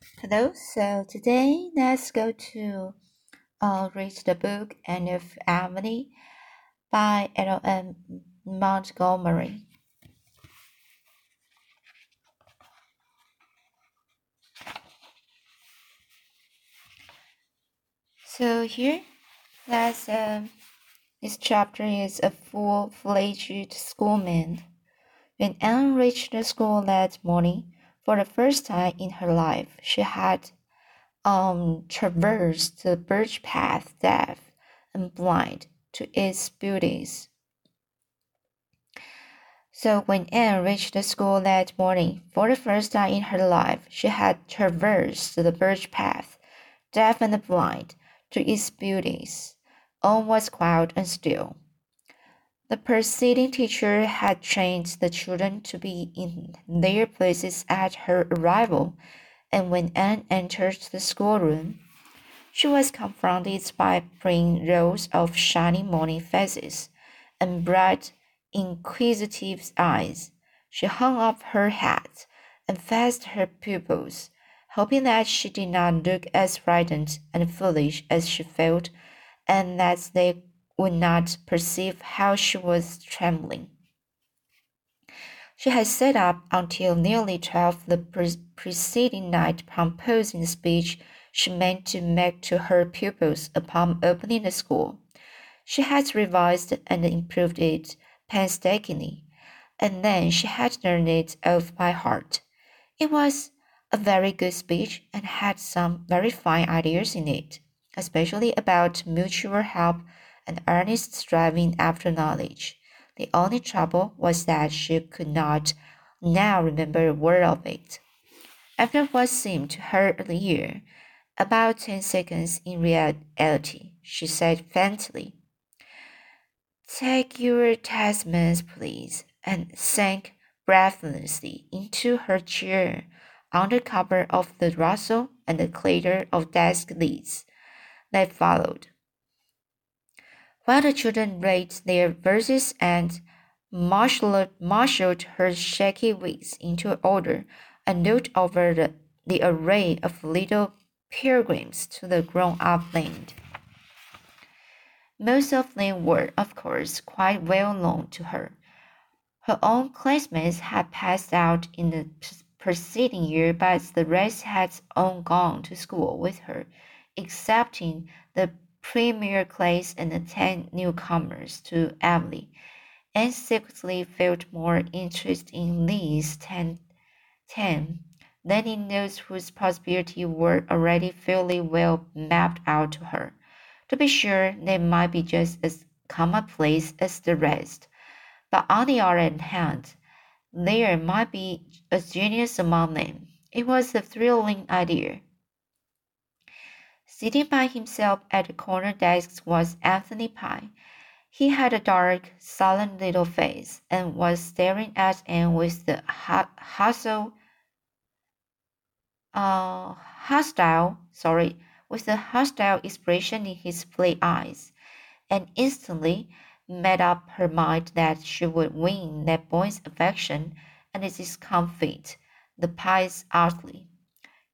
Hello, so today let's go to uh, read the book Anne of Avonlea by L.M. Montgomery. So here, let's um, this chapter is a full-fledged schoolman. When Anne reached the school that morning, for the first time in her life, she had um, traversed the birch path deaf and blind to its beauties. So when Anne reached the school that morning, for the first time in her life, she had traversed the birch path, deaf and blind, to its beauties. All was quiet and still. The preceding teacher had trained the children to be in their places at her arrival, and when Anne entered the schoolroom, she was confronted by plain rows of shining morning faces and bright, inquisitive eyes. She hung up her hat and faced her pupils, hoping that she did not look as frightened and foolish as she felt, and that they would not perceive how she was trembling. She had sat up until nearly twelve the pre preceding night composing the speech she meant to make to her pupils upon opening the school. She had revised and improved it painstakingly, and then she had learned it off by heart. It was a very good speech and had some very fine ideas in it, especially about mutual help and earnest striving after knowledge. The only trouble was that she could not now remember a word of it. After what seemed to her a year, about ten seconds in reality, she said faintly, Take your testaments, please, and sank breathlessly into her chair under cover of the rustle and the clatter of desk lids that followed. While the children read their verses and marshaled, marshaled her shaky wits into order and looked over the, the array of little pilgrims to the grown up land. Most of them were, of course, quite well known to her. Her own classmates had passed out in the preceding year, but the rest had all gone to school with her, excepting the premier class and ten newcomers to Avonlea, and secretly felt more interest in these ten, ten than in those whose possibilities were already fairly well mapped out to her. To be sure, they might be just as commonplace as the rest, but on the other hand, there might be a genius among them. It was a thrilling idea. Sitting by himself at the corner desk was Anthony Pye. He had a dark, sullen little face and was staring at Anne with the hustle, uh, hostile, sorry, with the hostile expression in his play eyes, and instantly made up her mind that she would win that boy's affection and his discomfit the Pyes artfully.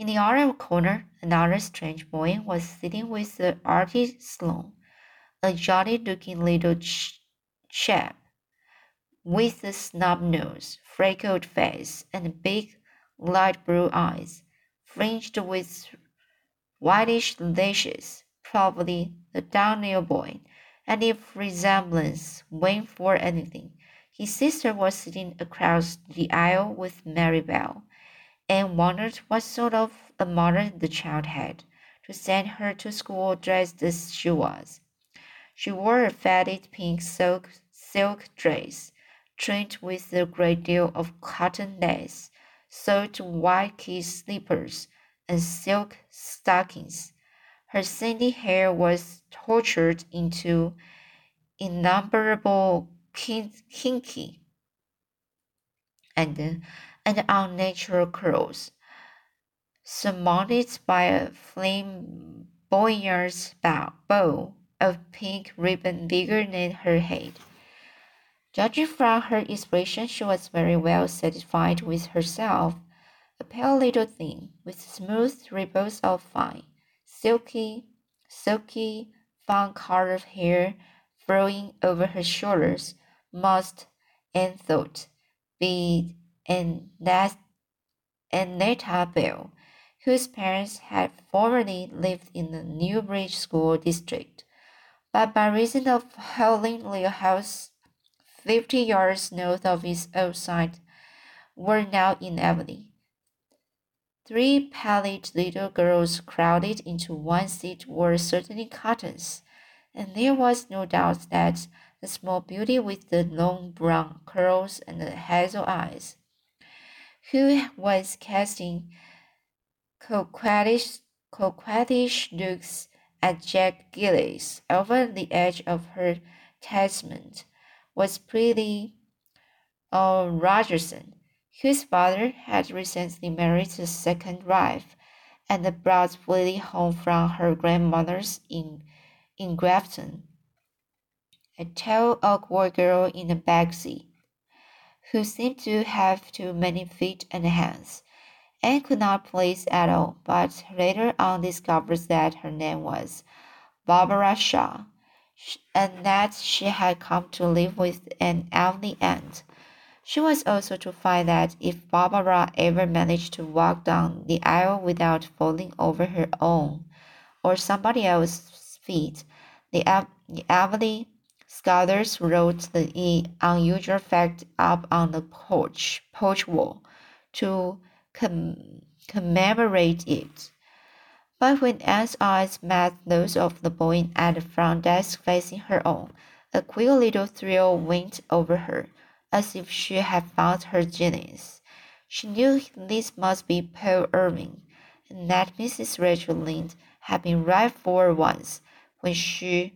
In the other corner, another strange boy was sitting with the Artie Sloane, a jolly looking little ch chap with a snub nose, freckled face, and big light blue eyes, fringed with whitish lashes, probably the Donnell boy, and if resemblance went for anything, his sister was sitting across the aisle with Mary Bell and wondered what sort of a mother the child had to send her to school dressed as she was. She wore a faded pink silk, silk dress, trimmed with a great deal of cotton lace, soaked white kid slippers, and silk stockings. Her sandy hair was tortured into innumerable kinky and and unnatural curls, surmounted by a flamboyant bow of pink ribbon bigger than her head. Judging from her expression, she was very well satisfied with herself, a pale little thing with smooth ripples of fine, silky, silky, fawn-colored hair flowing over her shoulders, must, Anne thought, be Annetta Bell, whose parents had formerly lived in the Newbridge School District, but by reason of Howling Little House, fifty yards north of its old site, were now in Avonlea. Three pallid little girls crowded into one seat were certainly Cottons, and there was no doubt that the small beauty with the long brown curls and the hazel eyes, who was casting coquettish, coquettish looks at Jack Gillis over the edge of her testament, was Prillie uh, Rogerson, whose father had recently married his second wife and brought Willie home from her grandmother's in, in Grafton. A tall, awkward girl in the back seat, who seemed to have too many feet and hands, and could not place at all, but later on discovered that her name was Barbara Shaw, and that she had come to live with an elderly aunt. She was also to find that if Barbara ever managed to walk down the aisle without falling over her own or somebody else's feet, the, the elderly Scholars wrote the unusual fact up on the porch, porch wall to com commemorate it. But when Anne's eyes met those of the boy at the front desk facing her own, a queer little thrill went over her, as if she had found her genius. She knew this must be Paul Irving, and that Mrs. Rachel Lynde had been right for once when she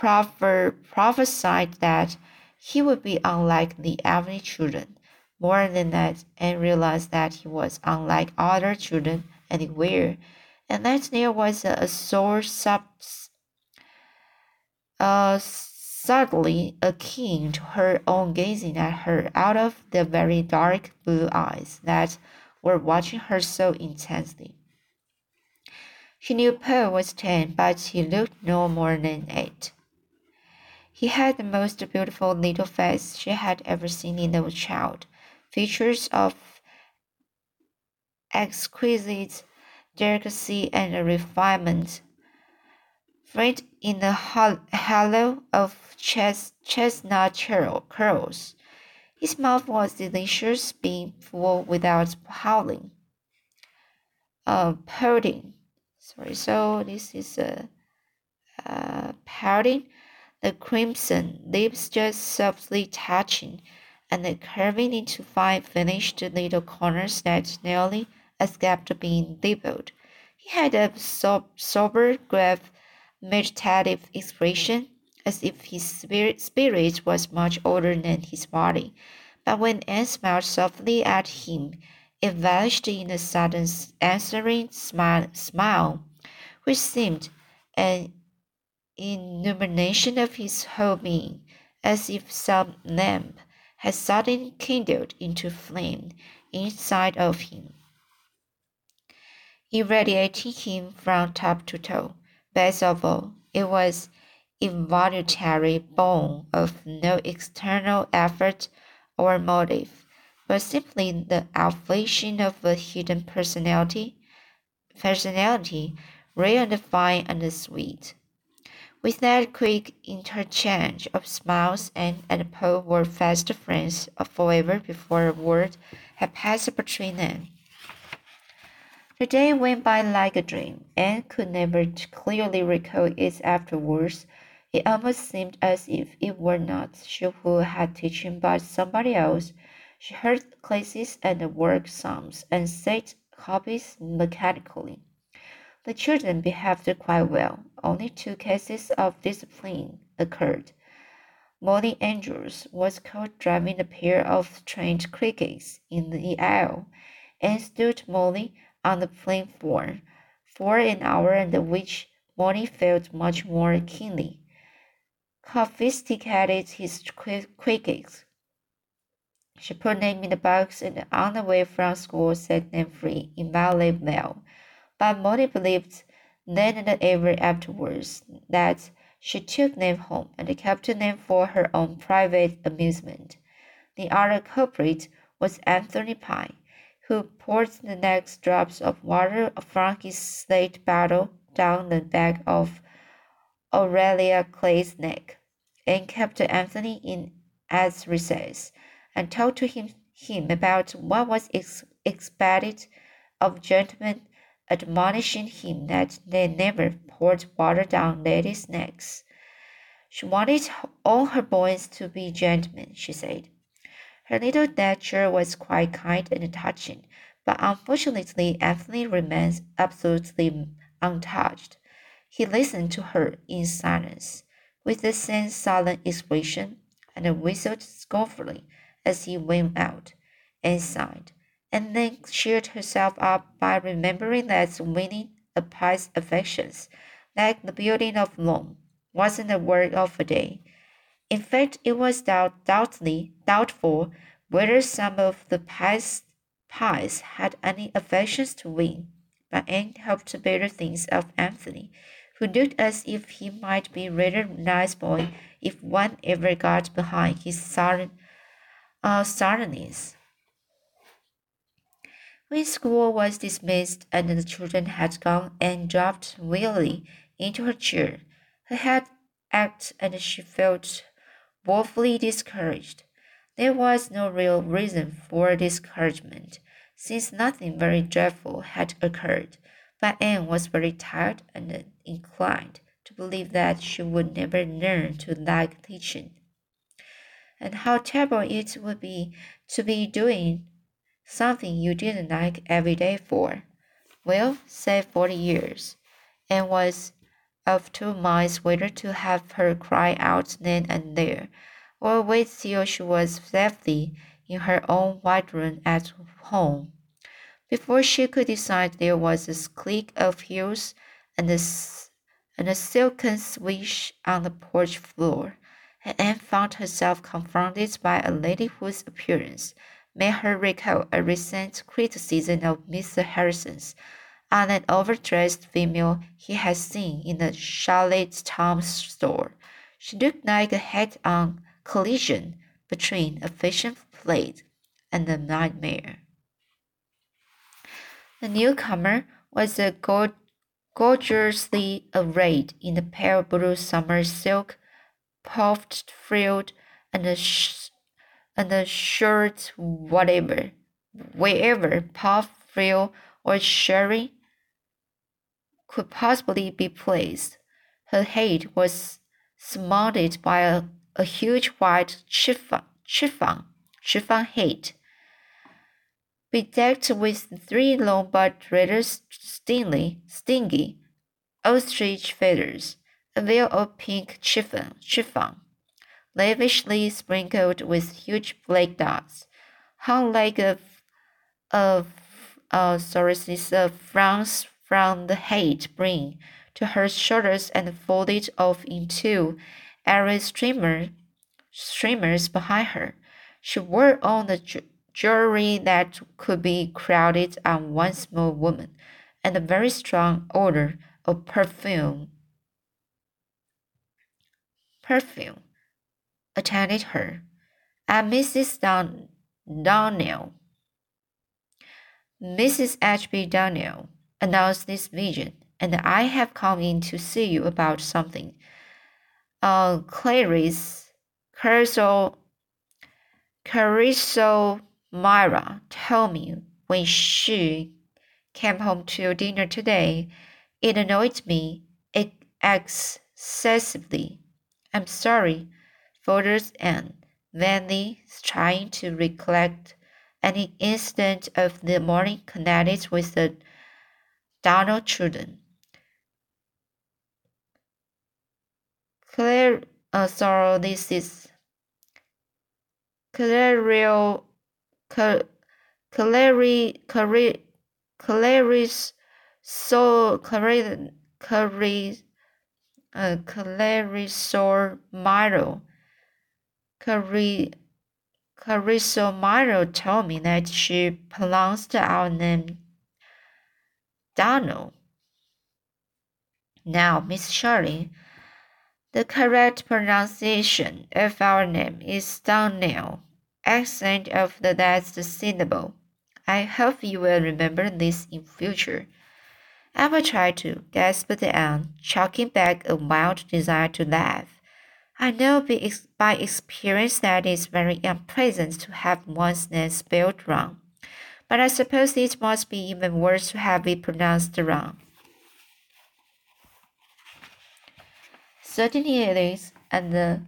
prophesied that he would be unlike the average children. More than that, Anne realized that he was unlike other children anywhere, and that there was a, a sore sub, uh, subtly akin to her own gazing at her out of the very dark blue eyes that were watching her so intensely. She knew Paul was ten, but he looked no more than eight. He had the most beautiful little face she had ever seen in a child, features of exquisite delicacy and refinement, framed in the halo of chest, chestnut curls. His mouth was delicious, being full without howling. Uh, pouting. Sorry, so this is a uh, pouting the crimson lips just softly touching, and curving into fine finished little corners that nearly escaped being dimpled. He had a sober, grave, meditative expression, as if his spirit, spirit was much older than his body. But when Anne smiled softly at him, it vanished in a sudden answering smile, smile which seemed an illumination of his whole being, as if some lamp had suddenly kindled into flame inside of him, irradiating him from top to toe. Best of all, it was involuntary, born of no external effort or motive, but simply the affliction of a hidden personality, personality, real and fine and sweet. With that quick interchange of smiles, Anne and Paul were fast friends forever before a word had passed between them. The day went by like a dream. Anne could never clearly recall its afterwards. It almost seemed as if it were not she who had teaching but somebody else. She heard classes and worked sums and said copies mechanically. The children behaved quite well. Only two cases of discipline occurred. Morley Andrews was caught driving a pair of trained crickets in the aisle, and stood Morley on the platform for an hour, and which Morley felt much more keenly. Confiscated his crickets She put them in the box and on the way from school set them free in Valley mail. But Morley believed then and ever afterwards that she took name home and kept name for her own private amusement. The other culprit was Anthony Pye, who poured the next drops of water from his slate bottle down the back of Aurelia Clay's neck, and kept Anthony in at recess, and told to him, him about what was ex expected of gentlemen, admonishing him that they never poured water down ladies' necks. She wanted all her boys to be gentlemen, she said. Her little nature was quite kind and touching, but unfortunately Anthony remains absolutely untouched. He listened to her in silence, with the same sullen expression, and whistled scornfully as he went out, and sighed, and then cheered herself up by remembering that winning a Pye's affections, like the building of Rome, wasn't a work of a day. In fact, it was doubt, doubtly, doubtful whether some of the Pyes, Pyes had any affections to win, but Anne helped to better things of Anthony who looked as if he might be rather nice boy if one ever got behind his sullen, uh, sullenness. When school was dismissed and the children had gone, Anne dropped wearily into her chair. Her head ached and she felt woefully discouraged. There was no real reason for discouragement, since nothing very dreadful had occurred but Anne was very tired and inclined to believe that she would never learn to like teaching. And how terrible it would be to be doing something you didn't like every day for. Well, say forty years. and was of two minds whether to have her cry out then and there, or wait till she was safely in her own white room at home. Before she could decide, there was a click of heels and a, and a silken swish on the porch floor, and Anne found herself confronted by a lady whose appearance made her recall a recent criticism of Mr. Harrison's on an overdressed female he had seen in the Charlottetown store. She looked like a head-on collision between a fashion plate and a nightmare. The newcomer was a gorgeously arrayed in a pale blue summer silk, puffed frilled, and a, sh- and a shirt whatever, wherever puff, frill, or sherry could possibly be placed. Her head was surmounted by a, a huge white chiffon, chiffon, chiffon hat bedecked with three long but rather stingly, stingy ostrich feathers, a veil of pink chiffon, chiffon, lavishly sprinkled with huge black dots, hung like a, a, a sources of uh, fronds from the hat brim to her shoulders and folded off into airy streamer, streamers behind her. She wore on the jewelry that could be crowded on one small woman, and a very strong odor of perfume. Perfume attended her, and Mrs. Don Donnell. Mrs. H.B. Donnell announced this vision, and I have come in to see you about something. Uh, Clarice Carso Cariso Myra told me when she came home to dinner today. It annoyed me it excessively. I'm sorry, falters Anne, vainly trying to recollect any incident of the morning connected with the Donnell children. Claire, uh, sorry, this is Claire Clary, Clary, Clarice, so Clary, Clary, uh, Clarisol Milo, Clary, Carissomiro told me that she pronounced our name Donald. Now, Miss Shirley, the correct pronunciation of our name is Donnell, accent of the last syllable. I hope you will remember this in future. I will try to, gasped Anne, choking back a wild desire to laugh. I know by experience that it's very unpleasant to have one's name spelled wrong, but I suppose it must be even worse to have it pronounced wrong. Certainly it is, and the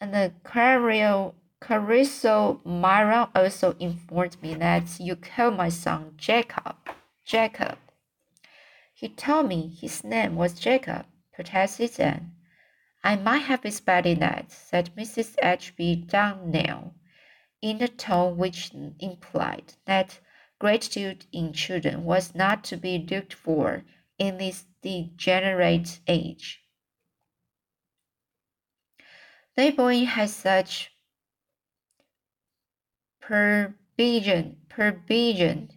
and the Cario Cariso Myra also informed me that you call my son Jacob. Jacob. He told me his name was Jacob, protested Anne. I might have expected that, said Mrs. H. B. Donnell, in a tone which implied that gratitude in children was not to be looked for in this degenerate age. The boy has such provision, provision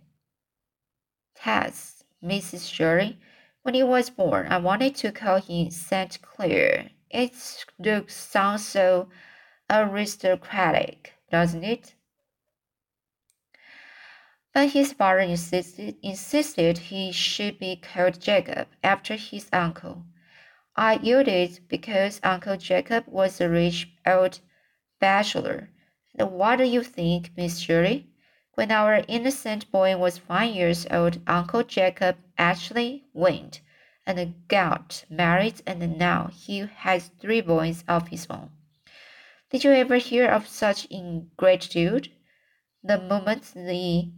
tasks, Mrs. Shirley. When he was born, I wanted to call him Saint Clair. It looks sounds so aristocratic, doesn't it? But his father insisted, insisted he should be called Jacob after his uncle. I yielded because Uncle Jacob was a rich old bachelor. And what do you think, Miss Shirley? When our innocent boy was five years old, Uncle Jacob actually went and got married, and now he has three boys of his own. Did you ever hear of such ingratitude? The moment the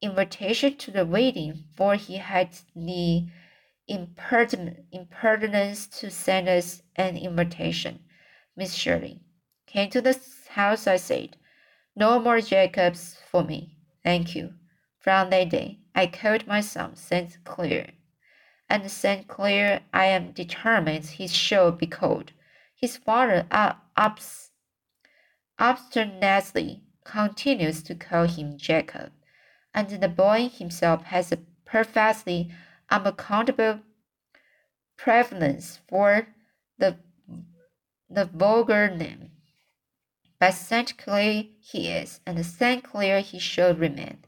invitation to the wedding, for he had the impertinence to send us an invitation. Miss Shirley came to the house. I said, No more Jacobs for me. Thank you. From that day, I called my son St. Clair. And St. Clair, I am determined he shall be called. His father uh, obstinately continues to call him Jacob, and the boy himself has a perfectly unaccountable prevalence for the, the vulgar name. But St. Clair he is, and St. Clair he shall remain.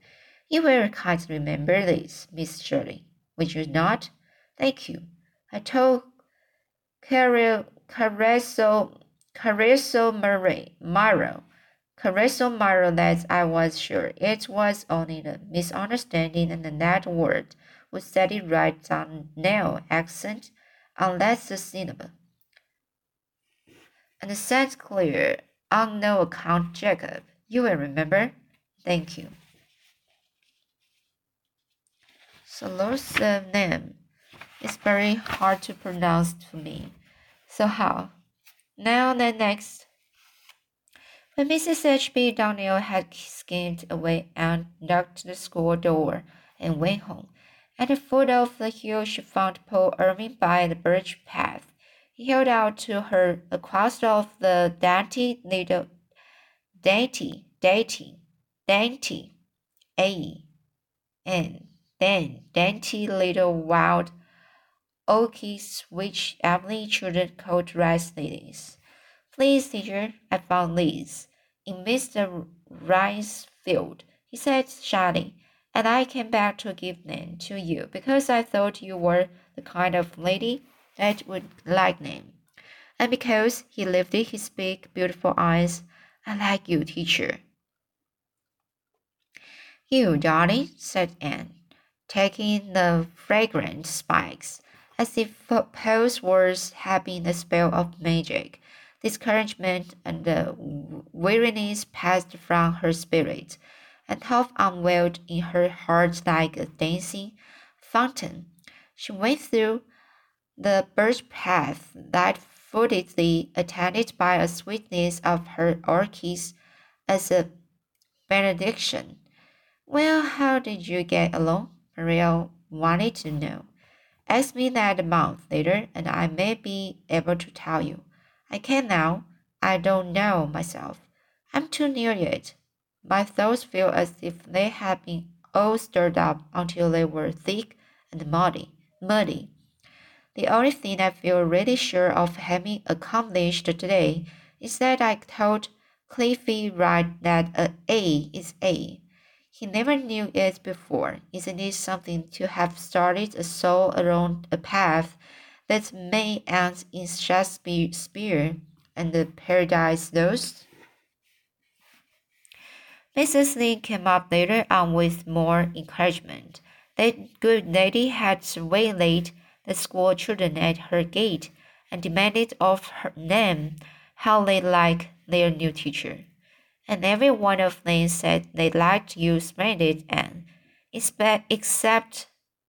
You will kindly remember this, Miss Shirley, would you not? Thank you. I told Careso Murray Maro Careso Maro that I was sure it was only a misunderstanding and that word would it right down nail accent unless the cinema. And St. Clair on no account Jacob. You will remember. Thank you. Solo's name is very hard to pronounce to me. So how? Now the next. When Mrs. H.B. Donnell had skimmed away and locked the school door and went home, at the foot of the hill she found Paul Irving by the birch path. He held out to her a crust of the dainty little dainty, dainty, dainty, A, N, then dainty little wild orchids which Avonlea children called rice lilies. Please, teacher, I found these in Mr. Rice's field, he said shyly and I came back to give them to you because I thought you were the kind of lady that would like them. And because he lifted his big, beautiful eyes, I like you, teacher. You, darling, said Anne, taking the fragrant spikes, as if Paul's words had been a spell of magic. Discouragement and weariness passed from her spirit and half unwelled in her heart like a dancing fountain. She went through the birch path that footed attended by a sweetness of her orchids as a benediction. Well, how did you get along? Marilla wanted to know. Ask me that a month later, and I may be able to tell you. I can't now. I don't know myself. I'm too near yet. My thoughts feel as if they had been all stirred up until they were thick and muddy. Muddy. The only thing I feel really sure of having accomplished today is that I told Cliffie Wright that a A is A. He never knew it before. Isn't it something to have started a soul along a path that may end in Shakespeare and the Paradise Lost? Mrs. Lynde came up later on with more encouragement. That good lady had waylaid the school children at her gate and demanded of them how they liked their new teacher. And every one of them said they liked you splendid and except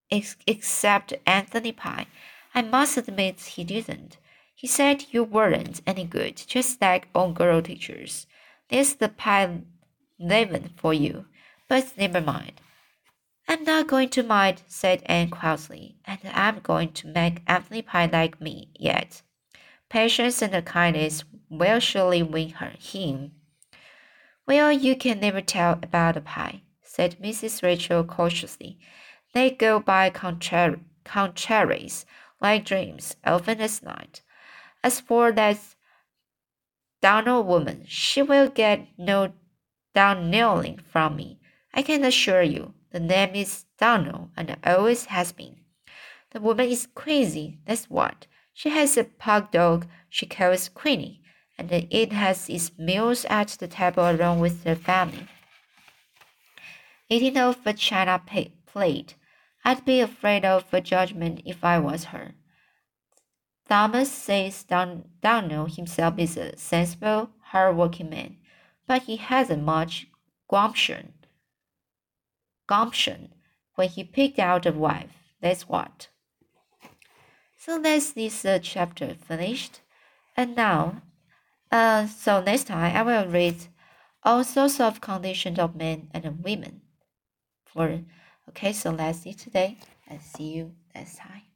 except Anthony Pye. I must admit he didn't. He said you weren't any good, just like all girl teachers. There's the Pye Levin for you. But never mind. I'm not going to mind, said Anne quietly, and I'm going to make Anthony Pye like me yet. Patience and kindness will surely win her him. Well, you can never tell about a Pye, said Mrs. Rachel cautiously. They go by contraries, like dreams, often as night. As for that Donald woman, she will get no down kneeling from me. I can assure you. The name is Donald and always has been. The woman is crazy, that's what. She has a pug dog she calls Queenie, and it has its meals at the table along with the family. Eating off a china plate. I'd be afraid of a judgment if I was her. Thomas says Don Donald himself is a sensible, hard-working man, but he hasn't much gumption gumption when he picked out a wife. That's what. So that's this uh, chapter finished. And now, uh, so next time I will read all sorts of conditions of men and women. For okay, so that's it today, and see you next time.